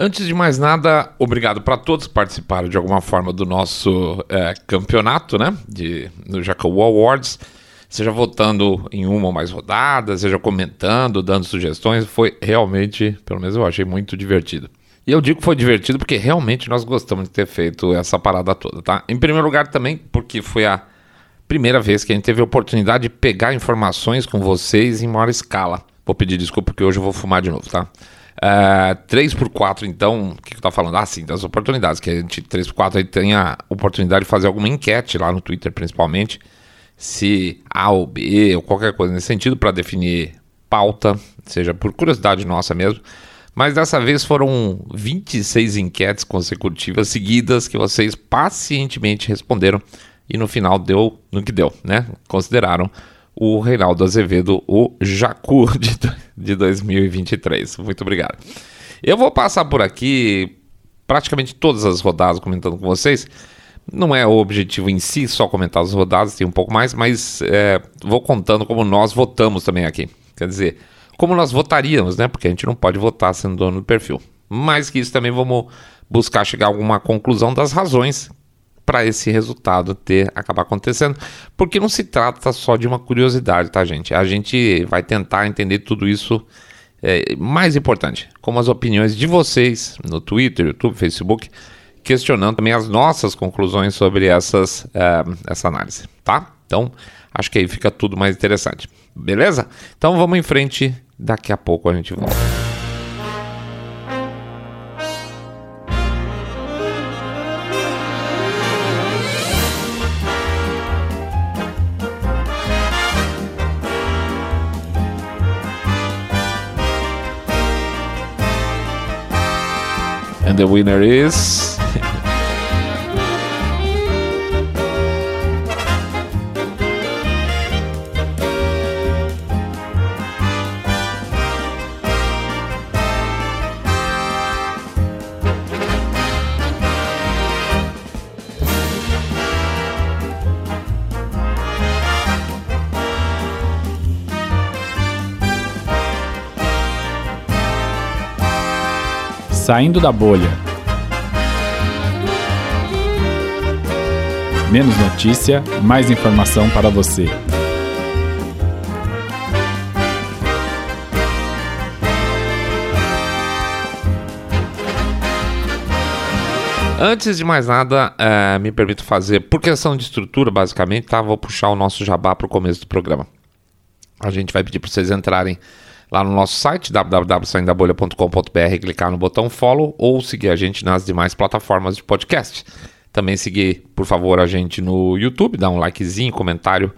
Antes de mais nada, obrigado para todos que participaram de alguma forma do nosso é, campeonato, né? De, do Jacob Awards. Seja votando em uma ou mais rodadas, seja comentando, dando sugestões. Foi realmente, pelo menos eu achei muito divertido. E eu digo que foi divertido porque realmente nós gostamos de ter feito essa parada toda, tá? Em primeiro lugar também porque foi a primeira vez que a gente teve a oportunidade de pegar informações com vocês em maior escala. Vou pedir desculpa porque hoje eu vou fumar de novo, tá? Uh, 3x4, então, o que, eu tô falando? Ah, sim, das oportunidades, que a gente 3x4 aí tem a oportunidade de fazer alguma enquete lá no Twitter, principalmente, se A ou B, ou qualquer coisa nesse sentido, para definir pauta, seja por curiosidade nossa mesmo. Mas dessa vez foram 26 enquetes consecutivas seguidas que vocês pacientemente responderam e no final deu no que deu, né? Consideraram o Reinaldo Azevedo, o Jacu de, de 2023. Muito obrigado. Eu vou passar por aqui praticamente todas as rodadas comentando com vocês. Não é o objetivo em si só comentar as rodadas, tem um pouco mais, mas é, vou contando como nós votamos também aqui. Quer dizer, como nós votaríamos, né? Porque a gente não pode votar sendo dono do perfil. Mais que isso, também vamos buscar chegar a alguma conclusão das razões para esse resultado ter acabar acontecendo, porque não se trata só de uma curiosidade, tá, gente? A gente vai tentar entender tudo isso é, mais importante, como as opiniões de vocês no Twitter, YouTube, Facebook, questionando também as nossas conclusões sobre essas, é, essa análise, tá? Então, acho que aí fica tudo mais interessante. Beleza? Então vamos em frente, daqui a pouco a gente volta. The winner is. Saindo da bolha. Menos notícia, mais informação para você. Antes de mais nada, é, me permito fazer, por questão de estrutura, basicamente, tá? Vou puxar o nosso jabá para o começo do programa. A gente vai pedir para vocês entrarem lá no nosso site www.saindabolha.com.br, clicar no botão follow ou seguir a gente nas demais plataformas de podcast. Também seguir, por favor, a gente no YouTube, dar um likezinho, comentário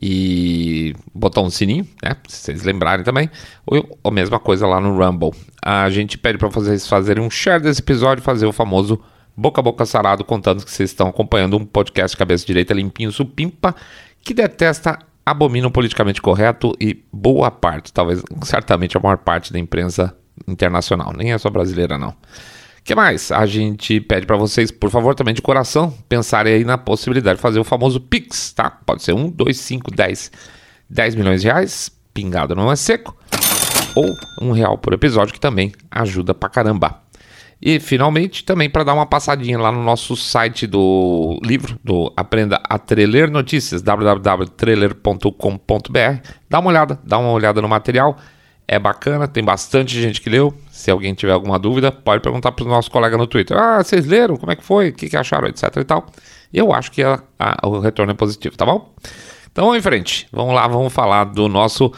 e um sininho, né? Se vocês lembrarem também. Ou a mesma coisa lá no Rumble. A gente pede para vocês fazerem um share desse episódio, fazer o famoso boca a boca sarado, contando que vocês estão acompanhando um podcast cabeça direita limpinho supimpa que detesta abomina o politicamente correto e boa parte, talvez certamente a maior parte da imprensa internacional, nem é só brasileira não. que mais? A gente pede para vocês, por favor, também de coração, pensarem aí na possibilidade de fazer o famoso Pix, tá? Pode ser 1, 2, 5, 10, 10 milhões de reais, pingado não é seco, ou um real por episódio, que também ajuda pra caramba. E finalmente, também para dar uma passadinha lá no nosso site do livro, do Aprenda a Treler Notícias, www.treler.com.br. Dá uma olhada, dá uma olhada no material. É bacana, tem bastante gente que leu. Se alguém tiver alguma dúvida, pode perguntar para o nosso colega no Twitter. Ah, vocês leram? Como é que foi? O que, que acharam? Etc e tal. Eu acho que a, a, o retorno é positivo, tá bom? Então vamos em frente. Vamos lá, vamos falar do nosso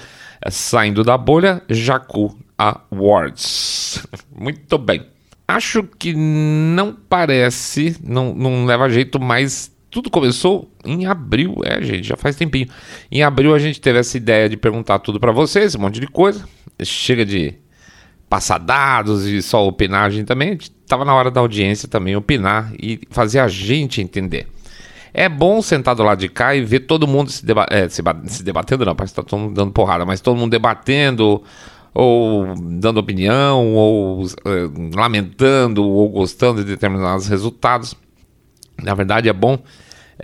é, Saindo da Bolha Jacu Awards. Muito bem. Acho que não parece, não, não leva jeito, mas tudo começou em abril, é, gente, já faz tempinho. Em abril a gente teve essa ideia de perguntar tudo para vocês, um monte de coisa. Chega de passar dados e só opinagem também. Tava na hora da audiência também opinar e fazer a gente entender. É bom sentar do lado de cá e ver todo mundo se, deba é, se, se debatendo, não, parece que tá todo mundo dando porrada, mas todo mundo debatendo, ou dando opinião, ou uh, lamentando, ou gostando de determinados resultados. Na verdade, é bom.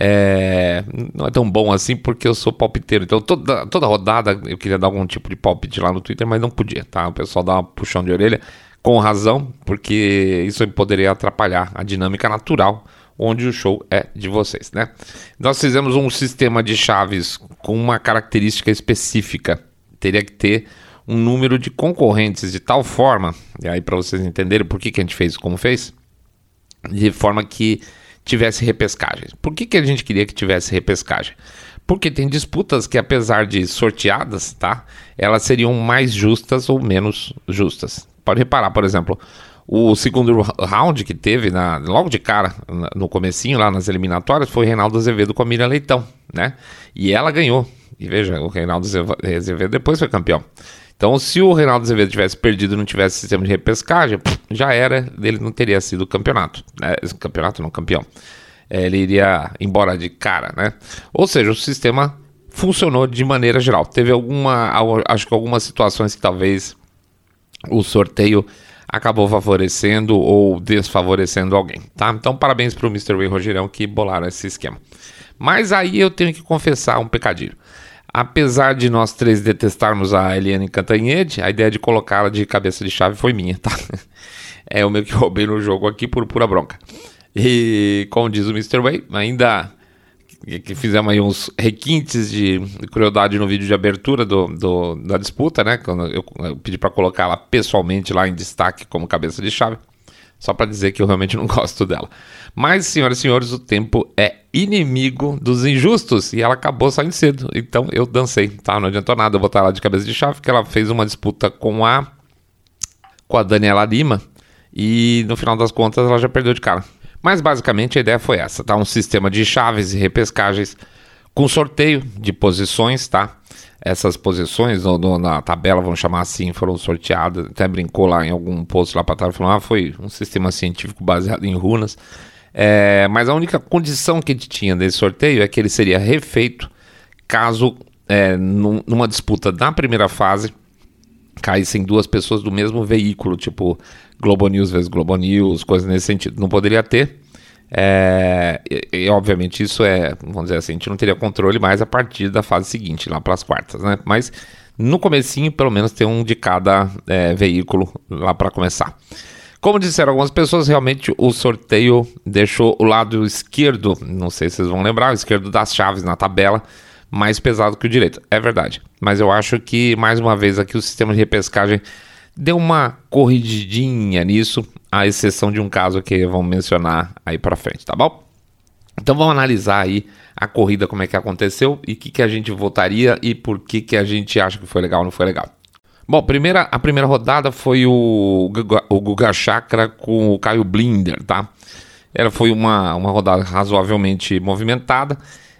É, não é tão bom assim porque eu sou palpiteiro. Então, toda, toda rodada eu queria dar algum tipo de palpite lá no Twitter, mas não podia, tá? O pessoal dá uma puxão de orelha. com razão, porque isso poderia atrapalhar a dinâmica natural onde o show é de vocês, né? Nós fizemos um sistema de chaves com uma característica específica. Teria que ter um número de concorrentes de tal forma, e aí para vocês entenderem por que, que a gente fez como fez, de forma que tivesse repescagem. Por que, que a gente queria que tivesse repescagem? Porque tem disputas que, apesar de sorteadas, tá? Elas seriam mais justas ou menos justas. Pode reparar, por exemplo, o segundo round que teve, na, logo de cara, no comecinho, lá nas eliminatórias, foi Reinaldo Azevedo com a Miriam Leitão, né? E ela ganhou. E veja, o Reinaldo Azevedo depois foi campeão. Então, se o Reinaldo Azevedo tivesse perdido e não tivesse sistema de repescagem, já era, ele não teria sido campeonato. Né? Campeonato não, campeão. É, ele iria embora de cara, né? Ou seja, o sistema funcionou de maneira geral. Teve alguma, acho que algumas situações que talvez o sorteio acabou favorecendo ou desfavorecendo alguém, tá? Então, parabéns para o Mr. Way Rogerão que bolaram esse esquema. Mas aí eu tenho que confessar um pecadinho. Apesar de nós três detestarmos a Eliane Cantanhede, a ideia de colocá-la de cabeça de chave foi minha, tá? É o meu que roubei no jogo aqui por pura bronca. E como diz o Mr. Way, ainda que fizemos aí uns requintes de crueldade no vídeo de abertura do, do da disputa, né? Quando eu, eu pedi para colocar ela pessoalmente lá em destaque como cabeça de chave, só para dizer que eu realmente não gosto dela. Mas, senhoras e senhores, o tempo é inimigo dos injustos e ela acabou saindo cedo. Então eu dancei, tá? Não adiantou nada eu botar ela de cabeça de chave, porque ela fez uma disputa com a com a Daniela Lima e no final das contas ela já perdeu de cara. Mas basicamente a ideia foi essa, tá? Um sistema de chaves e repescagens com sorteio de posições, tá? Essas posições no, no, na tabela, vamos chamar assim, foram sorteadas. Até brincou lá em algum post lá para trás, falou: ah, foi um sistema científico baseado em runas. É, mas a única condição que a gente tinha desse sorteio é que ele seria refeito caso, é, num, numa disputa da primeira fase, caíssem duas pessoas do mesmo veículo, tipo Globo News vezes Globo News, coisas nesse sentido. Não poderia ter. É, e, e, obviamente isso é, vamos dizer assim, a gente não teria controle mais a partir da fase seguinte, lá para as quartas, né? Mas no comecinho, pelo menos, ter um de cada é, veículo lá para começar. Como disseram algumas pessoas, realmente o sorteio deixou o lado esquerdo, não sei se vocês vão lembrar, o esquerdo das chaves na tabela, mais pesado que o direito. É verdade. Mas eu acho que, mais uma vez, aqui o sistema de repescagem deu uma corrigidinha nisso, à exceção de um caso que vamos mencionar aí para frente, tá bom? Então vamos analisar aí a corrida, como é que aconteceu e o que, que a gente votaria e por que, que a gente acha que foi legal ou não foi legal. Bom, primeira, a primeira rodada foi o, o Guga Chakra com o Caio Blinder, tá? Ela foi uma, uma rodada razoavelmente movimentada.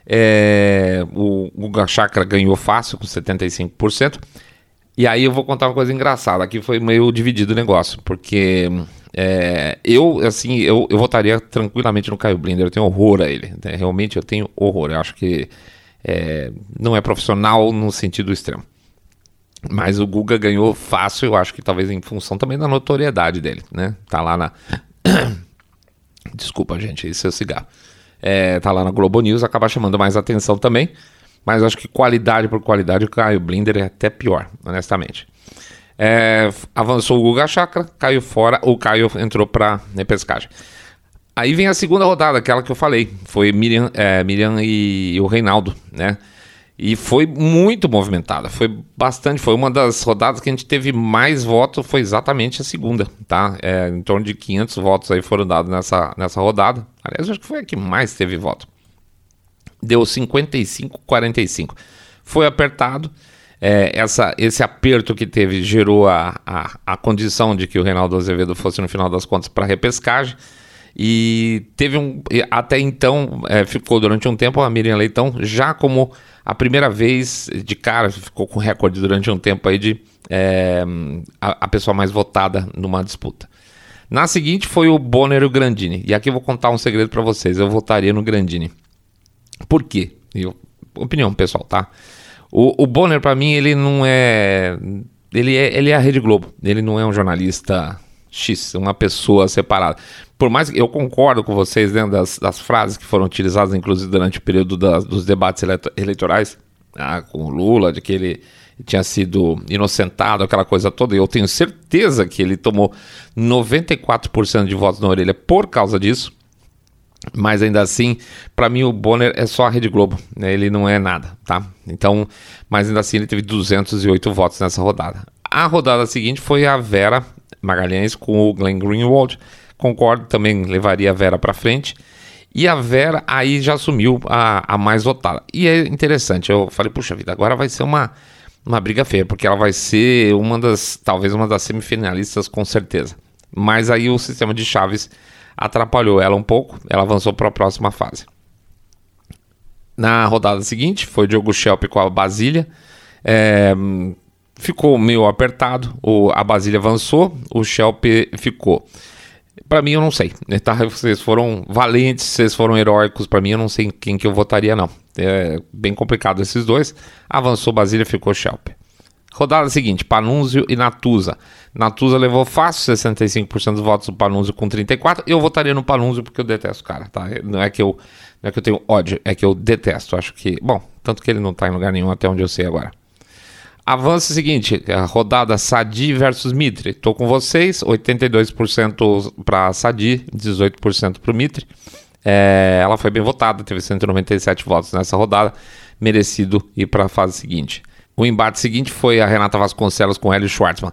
É, o Guga Chakra ganhou fácil, com 75%. E aí eu vou contar uma coisa engraçada. Aqui foi meio dividido o negócio, porque é, eu, assim, eu, eu votaria tranquilamente no Caio Blinder. Eu tenho horror a ele. Né? Realmente eu tenho horror. Eu acho que é, não é profissional no sentido extremo. Mas o Guga ganhou fácil, eu acho que talvez em função também da notoriedade dele, né? Tá lá na. Desculpa, gente, esse é o cigarro. É, tá lá na Globo News, acaba chamando mais atenção também. Mas acho que qualidade por qualidade, o Caio Blinder é até pior, honestamente. É, avançou o Guga Chakra, caiu fora, o Caio entrou para repescagem. Aí vem a segunda rodada, aquela que eu falei. Foi Miriam, é, Miriam e, e o Reinaldo, né? E foi muito movimentada, foi bastante, foi uma das rodadas que a gente teve mais votos, foi exatamente a segunda, tá? É, em torno de 500 votos aí foram dados nessa, nessa rodada. Aliás, acho que foi a que mais teve voto. Deu 55-45. Foi apertado, é, essa, esse aperto que teve gerou a, a, a condição de que o Reinaldo Azevedo fosse, no final das contas, para repescagem. E teve um. Até então, é, ficou durante um tempo a Miriam Leitão já como a primeira vez de cara, ficou com recorde durante um tempo aí de é, a, a, pessoa mais votada numa disputa. Na seguinte foi o Bonner e o Grandini. E aqui eu vou contar um segredo para vocês. Eu votaria no Grandini. Por quê? Eu, opinião pessoal, tá? O, o Bonner, para mim, ele não é. Ele é, ele é a Rede Globo. Ele não é um jornalista X, uma pessoa separada. Por mais que eu concordo com vocês dentro das, das frases que foram utilizadas, inclusive durante o período dos debates eleitorais, ah, com o Lula, de que ele tinha sido inocentado, aquela coisa toda. E eu tenho certeza que ele tomou 94% de votos na orelha por causa disso. Mas ainda assim, para mim o Bonner é só a Rede Globo, né? ele não é nada, tá? Então, mas ainda assim ele teve 208 votos nessa rodada. A rodada seguinte foi a Vera Magalhães com o Glenn Greenwald. Concordo, também levaria a Vera para frente. E a Vera aí já assumiu a, a mais votada. E é interessante, eu falei, puxa vida, agora vai ser uma, uma briga feia, porque ela vai ser uma das, talvez uma das semifinalistas com certeza. Mas aí o sistema de chaves atrapalhou ela um pouco, ela avançou para a próxima fase. Na rodada seguinte, foi Diogo Schelp com a Basília. É, ficou meio apertado, o, a Basília avançou, o Schelp ficou. Para mim, eu não sei. Tá? Vocês foram valentes, vocês foram heróicos. Para mim, eu não sei quem que eu votaria, não. É bem complicado esses dois. Avançou Basília, ficou Schelp. Rodada seguinte, Panunzio e Natuza. Natuza levou fácil 65% dos votos do Panunzio com 34. Eu votaria no Panunzio porque eu detesto o cara, tá? Não é que eu não é que eu tenho ódio, é que eu detesto. Acho que, bom, tanto que ele não tá em lugar nenhum até onde eu sei agora. Avança o seguinte, a rodada Sadi versus Mitre. Tô com vocês, 82% para Sadi, 18% para o Mitre. É, ela foi bem votada, teve 197 votos nessa rodada, merecido ir para a fase seguinte. O embate seguinte foi a Renata Vasconcelos com Hélio Schwartzman.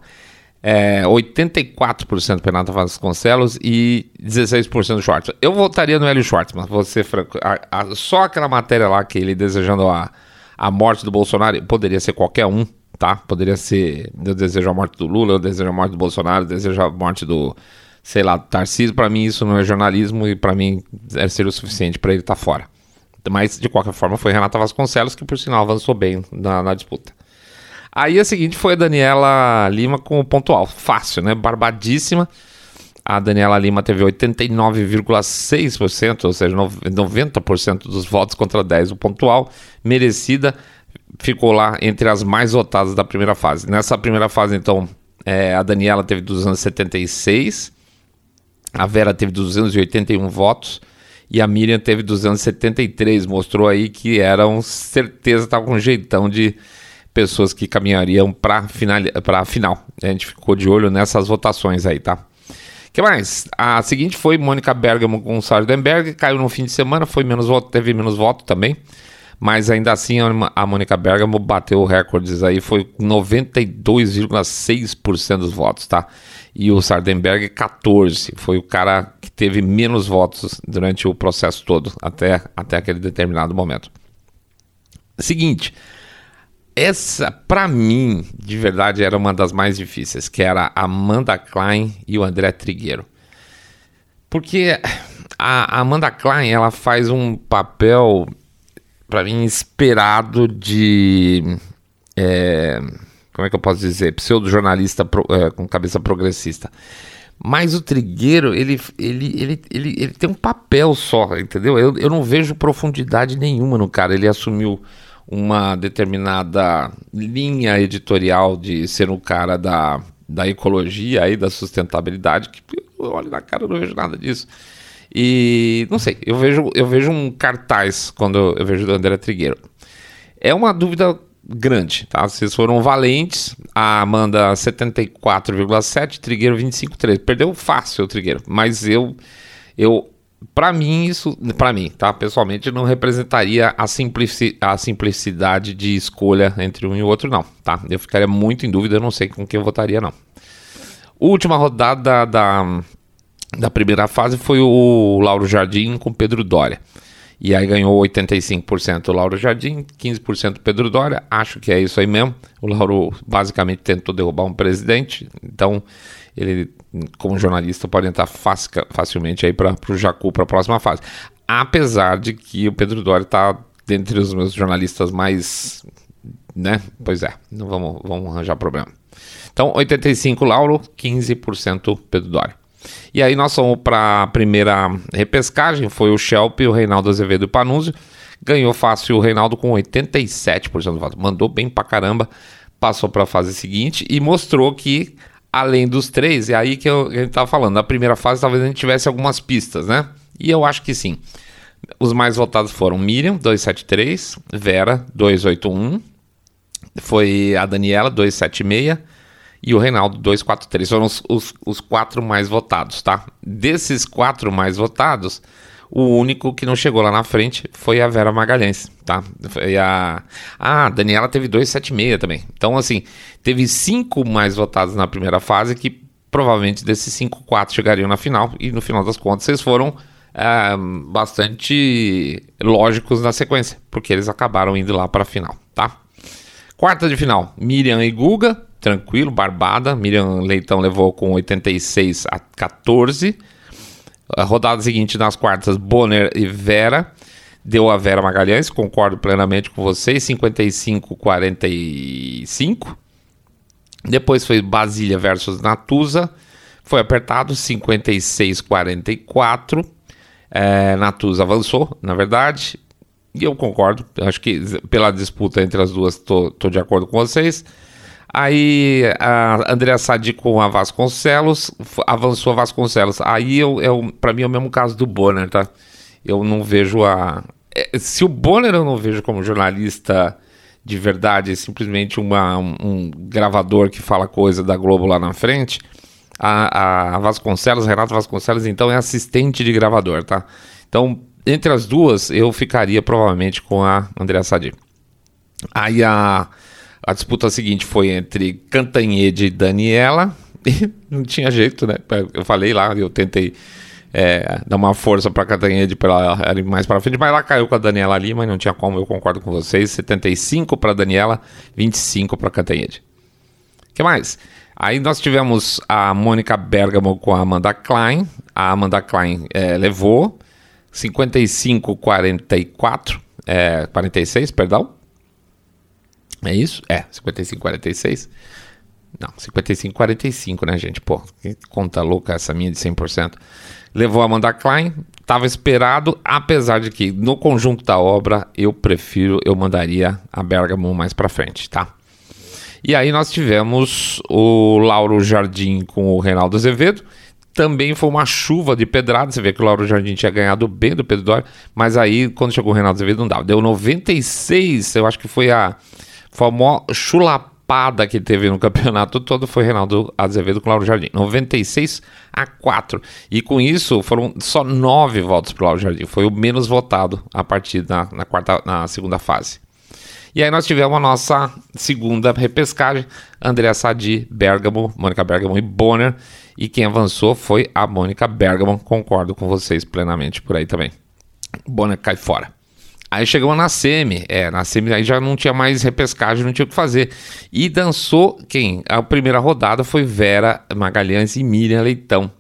É, 84% para Renata Vasconcelos e 16% Schwartzman. Eu votaria no Hélio Schwartzman, vou ser franco. A, a, só aquela matéria lá que ele desejando a, a morte do Bolsonaro, poderia ser qualquer um, tá? Poderia ser eu desejo a morte do Lula, eu desejo a morte do Bolsonaro, eu desejo a morte do, sei lá, Tarcísio. Para mim isso não é jornalismo e para mim é ser o suficiente para ele estar tá fora. Mas de qualquer forma foi Renata Vasconcelos que por sinal avançou bem na, na disputa. Aí a seguinte foi a Daniela Lima com o pontual. Fácil, né? Barbadíssima. A Daniela Lima teve 89,6%, ou seja, 90% dos votos contra 10% o pontual. Merecida. Ficou lá entre as mais votadas da primeira fase. Nessa primeira fase, então, é, a Daniela teve 276. A Vera teve 281 votos e a Miriam teve 273. Mostrou aí que eram certeza, estava com um jeitão de pessoas que caminhariam para final, a final. A gente ficou de olho nessas votações aí, tá? que mais? A seguinte foi Mônica Bergamo com Sardenberg, caiu no fim de semana, foi menos voto, teve menos voto também, mas ainda assim a Mônica Bergamo bateu recordes aí, foi 92,6% dos votos, tá? E o Sardenberg 14, foi o cara que teve menos votos durante o processo todo, até, até aquele determinado momento. Seguinte, essa, para mim, de verdade, era uma das mais difíceis, que era a Amanda Klein e o André Trigueiro. Porque a Amanda Klein, ela faz um papel, para mim, esperado de... É, como é que eu posso dizer? Pseudo-jornalista pro, é, com cabeça progressista. Mas o Trigueiro, ele, ele, ele, ele, ele tem um papel só, entendeu? Eu, eu não vejo profundidade nenhuma no cara. Ele assumiu uma determinada linha editorial de ser um cara da, da ecologia e da sustentabilidade, que eu olho na cara e não vejo nada disso. E não sei, eu vejo, eu vejo um cartaz quando eu vejo o André Trigueiro. É uma dúvida grande, tá? Vocês foram valentes, a Amanda 74,7, Trigueiro 25,3. Perdeu fácil o Trigueiro, mas eu eu para mim, isso, para mim, tá? Pessoalmente, não representaria a, simplici a simplicidade de escolha entre um e o outro, não, tá? Eu ficaria muito em dúvida, eu não sei com quem eu votaria, não. Última rodada da, da primeira fase foi o Lauro Jardim com Pedro Dória. E aí ganhou 85% o Lauro Jardim, 15% Pedro Dória. Acho que é isso aí mesmo. O Lauro basicamente tentou derrubar um presidente, então ele, como jornalista, pode entrar facilmente aí para o Jacu para a próxima fase. Apesar de que o Pedro Doria está dentre os meus jornalistas mais. Né? Pois é, não vamos, vamos arranjar problema. Então, 85 Lauro, 15% Pedro Doria. E aí nós fomos para a primeira repescagem, foi o Shelp, o Reinaldo Azevedo e o Panúzio. Ganhou fácil o Reinaldo com 87% do voto. Mandou bem pra caramba, passou para a fase seguinte e mostrou que além dos três, é aí que eu, a gente tava falando. Na primeira fase, talvez a gente tivesse algumas pistas, né? E eu acho que sim. Os mais votados foram Miriam, 273, Vera, 281, foi a Daniela, 276, e o Reinaldo, 243. Foram os, os, os quatro mais votados, tá? Desses quatro mais votados, o único que não chegou lá na frente foi a Vera Magalhães, tá? Foi a... Ah, a Daniela teve 276 também. Então, assim, teve cinco mais votados na primeira fase que provavelmente desses cinco, quatro chegariam na final. E no final das contas, eles foram é, bastante lógicos na sequência, porque eles acabaram indo lá para a final, tá? Quarta de final, Miriam e Guga, tranquilo, barbada. Miriam Leitão levou com 86 a 14. A rodada seguinte, nas quartas, Bonner e Vera. Deu a Vera Magalhães, concordo plenamente com vocês, 55-45. Depois foi Basília versus Natuza. Foi apertado, 56-44. É, Natuza avançou, na verdade. E eu concordo. Acho que pela disputa entre as duas, tô de acordo com vocês. Aí a Andrea Sadi com a Vasconcelos, avançou a Vasconcelos. Aí eu, eu para mim é o mesmo caso do Bonner, tá? Eu não vejo a. É, se o Bonner eu não vejo como jornalista de verdade, é simplesmente uma, um, um, gravador que fala coisa da Globo lá na frente, a, a Vasconcelos, Renato Vasconcelos, então é assistente de gravador, tá? Então, entre as duas, eu ficaria provavelmente com a Andrea Sadi. Aí a a disputa seguinte foi entre Cantanhede e Daniela. E não tinha jeito, né? Eu falei lá, eu tentei é, dar uma força para Cantanhede para ela ir mais para frente, mas ela caiu com a Daniela ali, mas não tinha como, eu concordo com vocês. 75 para Daniela, 25 para Cantanhede. Que mais? Aí nós tivemos a Mônica Bergamo com a Amanda Klein. A Amanda Klein é, levou 55-44, é, 46, perdão. É isso? É, 55, 46. Não, 55, 45, né, gente? Pô, que conta louca essa minha de 100%. Levou a Amanda Klein, estava esperado, apesar de que no conjunto da obra eu prefiro, eu mandaria a Bergamo mais para frente, tá? E aí nós tivemos o Lauro Jardim com o Reinaldo Azevedo. Também foi uma chuva de pedrada. Você vê que o Lauro Jardim tinha ganhado bem do Pedro Dória, mas aí quando chegou o Reinaldo Azevedo não dava. Deu 96, eu acho que foi a foi a maior chulapada que teve no campeonato todo foi Reinaldo Azevedo com Lauro Jardim. 96 a 4. E com isso foram só nove votos para Lauro Jardim. Foi o menos votado a partir da na, quarta, na segunda fase. E aí nós tivemos a nossa segunda repescagem, André Sadi, Bergamo, Mônica Bergamo e Bonner. E quem avançou foi a Mônica Bergamo, concordo com vocês plenamente por aí também. Bonner cai fora. Aí chegamos na semi, é, na semi aí já não tinha mais repescagem, não tinha o que fazer. E dançou quem? A primeira rodada foi Vera Magalhães e Miriam Leitão.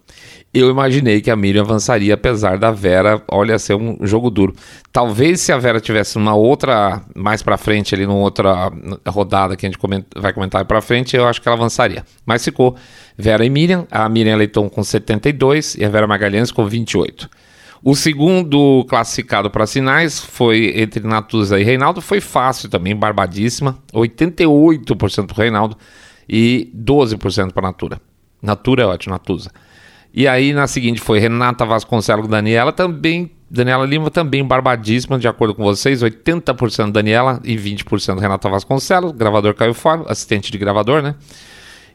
Eu imaginei que a Miriam avançaria, apesar da Vera, olha, ser um jogo duro. Talvez se a Vera tivesse uma outra, mais pra frente, ali numa outra rodada que a gente vai comentar pra frente, eu acho que ela avançaria. Mas ficou Vera e Miriam, a Miriam Leitão com 72 e a Vera Magalhães com 28. O segundo classificado para sinais foi entre Natuza e Reinaldo, foi fácil também, barbadíssima, 88% para Reinaldo e 12% para Natura. Natura é ótimo, Natuza. E aí na seguinte foi Renata Vasconcelos Daniela, também Daniela Lima também barbadíssima, de acordo com vocês, 80% Daniela e 20% Renata Vasconcelos, gravador caiu fora, assistente de gravador, né?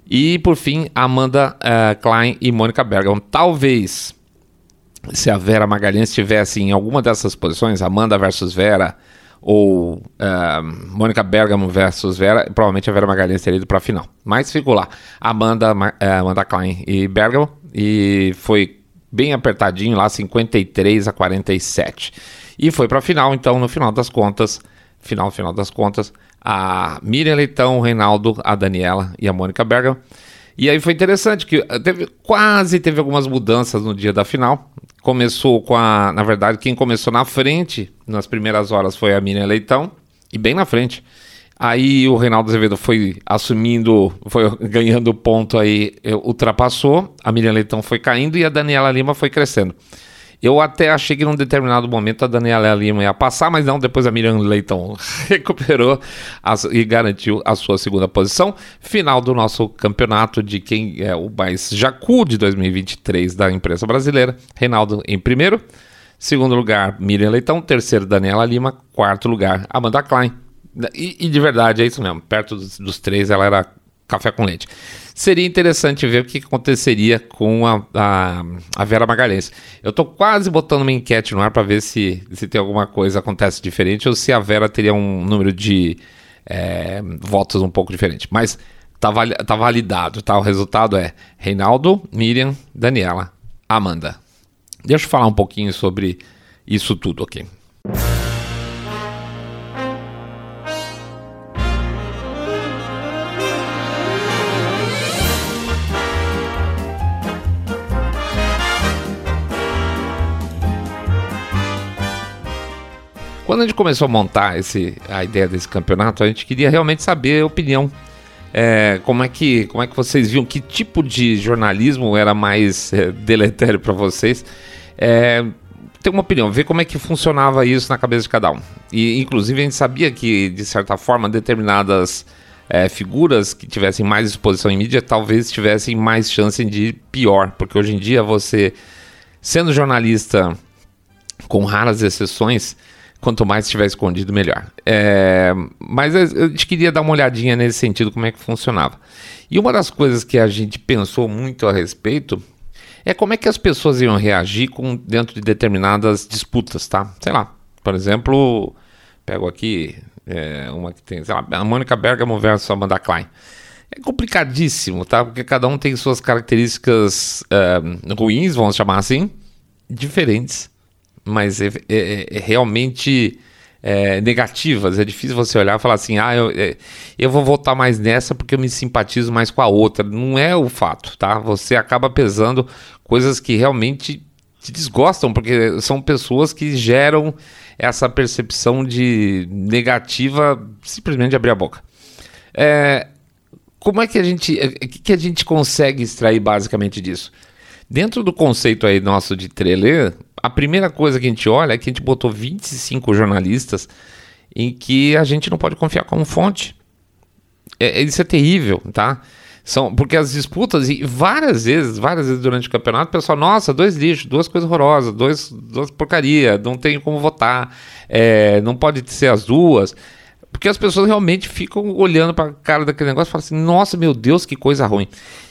E por fim, Amanda uh, Klein e Mônica Bergam. Talvez se a Vera Magalhães estivesse em alguma dessas posições, Amanda versus Vera ou uh, Mônica Bergamo versus Vera, provavelmente a Vera Magalhães teria ido para a final. Mas ficou lá, Amanda, uh, Amanda Klein e Bergamo, e foi bem apertadinho lá, 53 a 47. E foi para a final, então, no final das contas, final, final das contas, a Miriam Leitão, o Reinaldo, a Daniela e a Mônica Bergamo. E aí foi interessante que teve, quase teve algumas mudanças no dia da final começou com a. Na verdade, quem começou na frente nas primeiras horas foi a Miriam Leitão, e bem na frente. Aí o Reinaldo Azevedo foi assumindo, foi ganhando ponto aí, ultrapassou, a Miriam Leitão foi caindo e a Daniela Lima foi crescendo. Eu até achei que num determinado momento a Daniela Lima ia passar, mas não, depois a Miriam Leitão recuperou as, e garantiu a sua segunda posição. Final do nosso campeonato de quem é o mais jacu de 2023 da imprensa brasileira. Reinaldo em primeiro. Segundo lugar, Miriam Leitão. Terceiro, Daniela Lima. Quarto lugar, Amanda Klein. E, e, de verdade, é isso mesmo. Perto dos, dos, três, ela era café com leite. Seria interessante ver o que aconteceria com a, a, a Vera Magalhães. Eu tô quase botando uma enquete no ar para ver se, se tem alguma coisa acontece diferente ou se a Vera teria um número de é, votos um pouco diferente. Mas tá, tá validado, tá? O resultado é Reinaldo, Miriam, Daniela, Amanda. Deixa eu falar um pouquinho sobre isso tudo aqui. Quando a gente começou a montar esse, a ideia desse campeonato, a gente queria realmente saber a opinião. É, como, é que, como é que vocês viam? Que tipo de jornalismo era mais é, deletério para vocês? É, ter uma opinião, ver como é que funcionava isso na cabeça de cada um. E, inclusive, a gente sabia que, de certa forma, determinadas é, figuras que tivessem mais exposição em mídia talvez tivessem mais chance de ir pior, porque hoje em dia você, sendo jornalista, com raras exceções, Quanto mais estiver escondido, melhor. É, mas a gente queria dar uma olhadinha nesse sentido, como é que funcionava. E uma das coisas que a gente pensou muito a respeito é como é que as pessoas iam reagir com, dentro de determinadas disputas, tá? Sei lá, por exemplo, pego aqui é, uma que tem, sei lá, a Mônica Bergamo versus Amanda Klein. É complicadíssimo, tá? Porque cada um tem suas características é, ruins, vamos chamar assim, diferentes mas é, é, é realmente é, negativas. É difícil você olhar e falar assim: ah, eu, é, eu vou votar mais nessa porque eu me simpatizo mais com a outra. Não é o fato, tá? Você acaba pesando coisas que realmente te desgostam, porque são pessoas que geram essa percepção de negativa simplesmente de abrir a boca. É, como é que a gente. O que, que a gente consegue extrair basicamente disso? Dentro do conceito aí nosso de trelê, a primeira coisa que a gente olha é que a gente botou 25 jornalistas em que a gente não pode confiar como fonte. É, é, isso é terrível, tá? São, porque as disputas, e várias vezes, várias vezes durante o campeonato, o pessoal, nossa, dois lixos, duas coisas horrorosas, dois, duas porcaria, não tem como votar, é, não pode ser as duas. Porque as pessoas realmente ficam olhando para a cara daquele negócio e falam assim: nossa, meu Deus, que coisa ruim.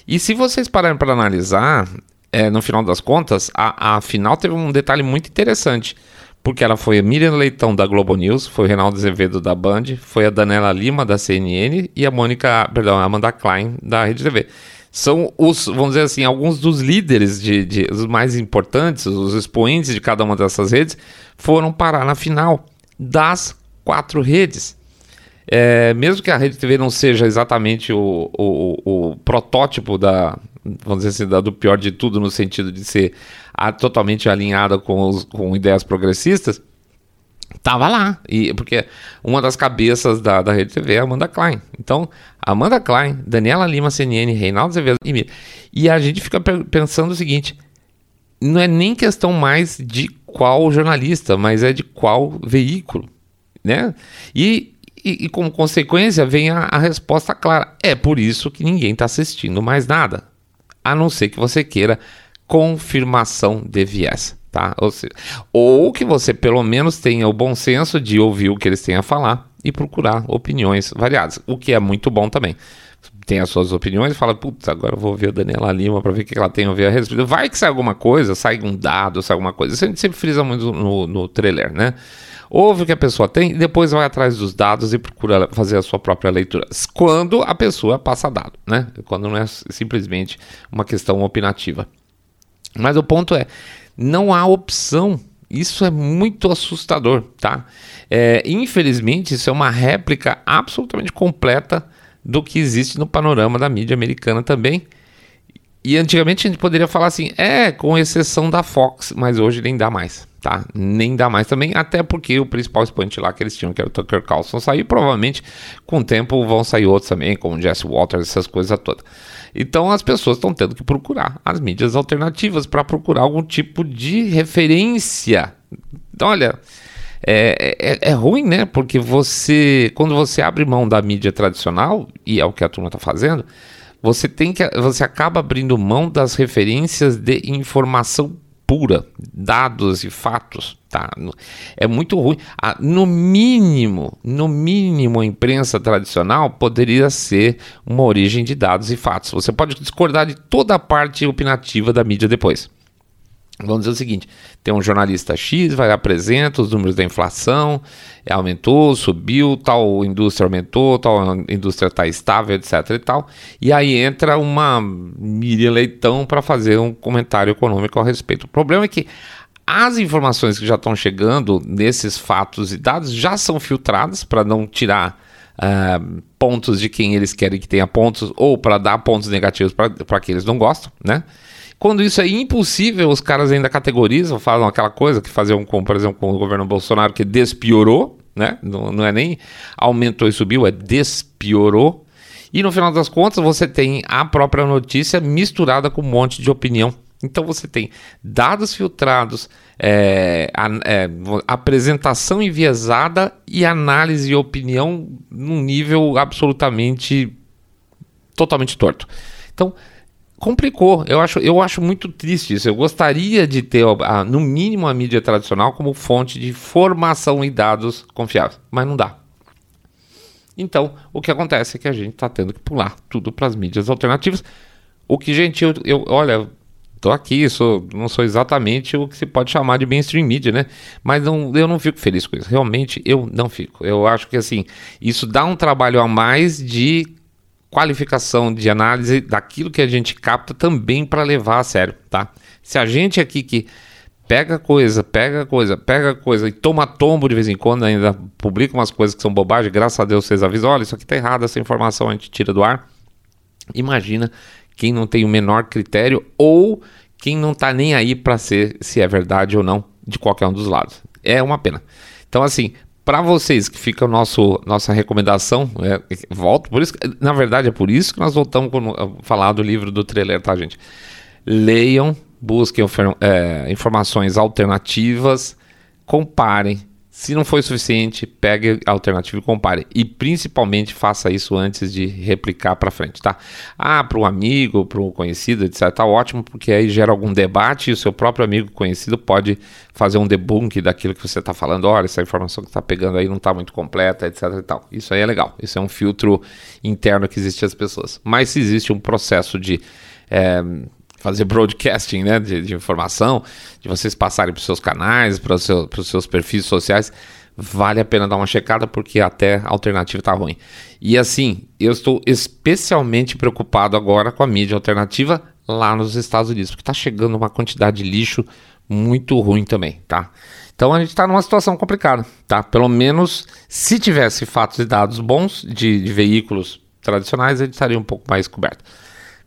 E se vocês pararem para analisar, é, no final das contas, a, a final teve um detalhe muito interessante. Porque ela foi a Miriam Leitão da Globo News, foi o Reinaldo Azevedo da Band, foi a Daniela Lima da CNN e a Mônica, perdão, a Amanda Klein da Rede TV. São os, vamos dizer assim, alguns dos líderes, de, de, os mais importantes, os expoentes de cada uma dessas redes, foram parar na final das quatro redes. É, mesmo que a Rede TV não seja exatamente o, o, o protótipo da, vamos dizer assim, do pior de tudo, no sentido de ser a, totalmente alinhada com, os, com ideias progressistas, tava lá. E, porque uma das cabeças da, da Rede TV é a Amanda Klein. Então, Amanda Klein, Daniela Lima, CNN, Reinaldo Azevedo e Mira. E a gente fica pensando o seguinte: não é nem questão mais de qual jornalista, mas é de qual veículo. Né? E e, e, como consequência vem a, a, resposta clara. É por isso que ninguém está assistindo mais nada a não ser que você queira confirmação de viés. Tá? Ou, seja, ou que você pelo menos tenha o bom senso de ouvir o que eles têm a falar e procurar opiniões variadas, o que é muito bom também. Tem as suas opiniões fala, putz, agora eu vou ver a Daniela Lima para ver o que ela tem a ver a respeito. Vai que sai alguma coisa, sai um dado, sai alguma coisa. Isso a gente sempre frisa muito no, no trailer, né? Ouve o que a pessoa tem e depois vai atrás dos dados e procura fazer a sua própria leitura. Quando a pessoa passa dado, né? Quando não é simplesmente uma questão opinativa. Mas o ponto é, não há opção. Isso é muito assustador, tá? É, infelizmente, isso é uma réplica absolutamente completa do que existe no panorama da mídia americana também. E antigamente a gente poderia falar assim, é, com exceção da Fox, mas hoje nem dá mais tá? Nem dá mais também, até porque o principal expoente lá que eles tinham, que era o Tucker Carlson, saiu. Provavelmente com o tempo vão sair outros também, como Jesse Walters, essas coisas todas. Então as pessoas estão tendo que procurar as mídias alternativas para procurar algum tipo de referência. Então, olha, é, é, é, ruim, né? Porque você, quando você abre mão da mídia tradicional, e é o que a turma está fazendo, você tem que, você acaba abrindo mão das referências de informação pura, dados e fatos, tá? É muito ruim. Ah, no mínimo, no mínimo, a imprensa tradicional poderia ser uma origem de dados e fatos. Você pode discordar de toda a parte opinativa da mídia depois. Vamos dizer o seguinte: tem um jornalista X, vai apresenta os números da inflação, é, aumentou, subiu, tal indústria aumentou, tal indústria está estável, etc. e tal. E aí entra uma Miriam Leitão para fazer um comentário econômico a respeito. O problema é que as informações que já estão chegando nesses fatos e dados já são filtradas para não tirar uh, pontos de quem eles querem que tenha pontos ou para dar pontos negativos para quem eles não gostam, né? Quando isso é impossível, os caras ainda categorizam, falam aquela coisa que faziam com, por exemplo, com o governo Bolsonaro, que despiorou, né? Não, não é nem aumentou e subiu, é despiorou. E no final das contas, você tem a própria notícia misturada com um monte de opinião. Então você tem dados filtrados, é, a, é, apresentação enviesada e análise e opinião num nível absolutamente totalmente torto. Então, complicou. Eu acho, eu acho muito triste isso. Eu gostaria de ter, a, no mínimo, a mídia tradicional como fonte de informação e dados confiáveis, mas não dá. Então, o que acontece é que a gente está tendo que pular tudo para as mídias alternativas. O que, gente, eu, eu olha, tô aqui, sou, não sou exatamente o que se pode chamar de mainstream media, né? Mas não, eu não fico feliz com isso. Realmente, eu não fico. Eu acho que, assim, isso dá um trabalho a mais de qualificação de análise daquilo que a gente capta também para levar a sério, tá? Se a gente aqui que pega coisa, pega coisa, pega coisa e toma tombo de vez em quando, ainda publica umas coisas que são bobagem, graças a Deus vocês avisam, olha, isso aqui tá errado, essa informação a gente tira do ar. Imagina quem não tem o menor critério ou quem não tá nem aí para ser se é verdade ou não de qualquer um dos lados. É uma pena. Então, assim, para vocês que fica o nosso nossa recomendação, é, volto, por isso, na verdade é por isso que nós voltamos a falar do livro do trailer, tá, gente? Leiam, busquem é, informações alternativas, comparem, se não foi suficiente, pegue a alternativa e compare. E principalmente faça isso antes de replicar para frente, tá? Ah, para um amigo, para um conhecido, etc. Tá ótimo, porque aí gera algum debate e o seu próprio amigo conhecido pode fazer um debunk daquilo que você está falando. Olha, essa informação que está pegando aí não está muito completa, etc. E tal. Isso aí é legal. Isso é um filtro interno que existe às pessoas. Mas se existe um processo de. É, fazer broadcasting né, de, de, informação, de vocês passarem para os seus canais, para os seu, seus perfis sociais, vale a pena dar uma checada porque até a alternativa está ruim. E assim, eu estou especialmente preocupado agora com a mídia alternativa lá nos Estados Unidos, porque está chegando uma quantidade de lixo muito ruim também, tá? Então a gente está numa situação complicada, tá? Pelo menos se tivesse fatos e dados bons de, de veículos tradicionais, a gente estaria um pouco mais coberto.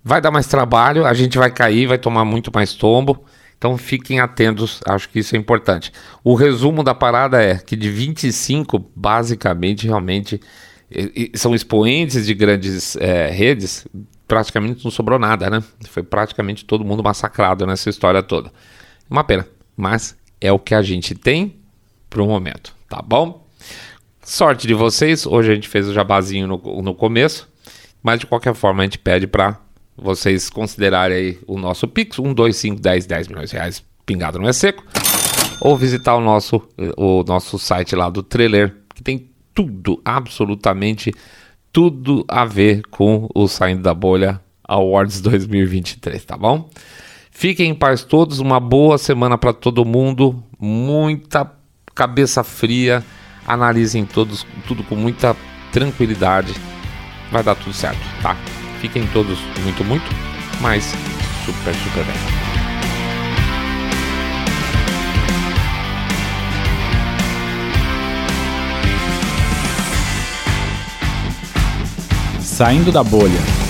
Vai dar mais trabalho, a gente vai cair, vai tomar muito mais tombo. Então fiquem atentos, acho que isso é importante. O resumo da parada é que de 25, basicamente, realmente, são expoentes de grandes é, redes, praticamente não sobrou nada, né? Foi praticamente todo mundo massacrado nessa história toda. Uma pena, mas é o que a gente tem para o momento, tá bom? Sorte de vocês, hoje a gente fez o jabazinho no, no começo, mas de qualquer forma a gente pede para vocês considerarem o nosso Pix, 1, 2, 5, 10, 10 milhões de reais pingado não é seco, ou visitar o nosso, o nosso site lá do trailer, que tem tudo, absolutamente tudo a ver com o Saindo da Bolha Awards 2023, tá bom? Fiquem em paz todos, uma boa semana para todo mundo, muita cabeça fria, analisem todos, tudo com muita tranquilidade, vai dar tudo certo, tá? Fiquem todos muito, muito, mas super, super bem. Saindo da bolha.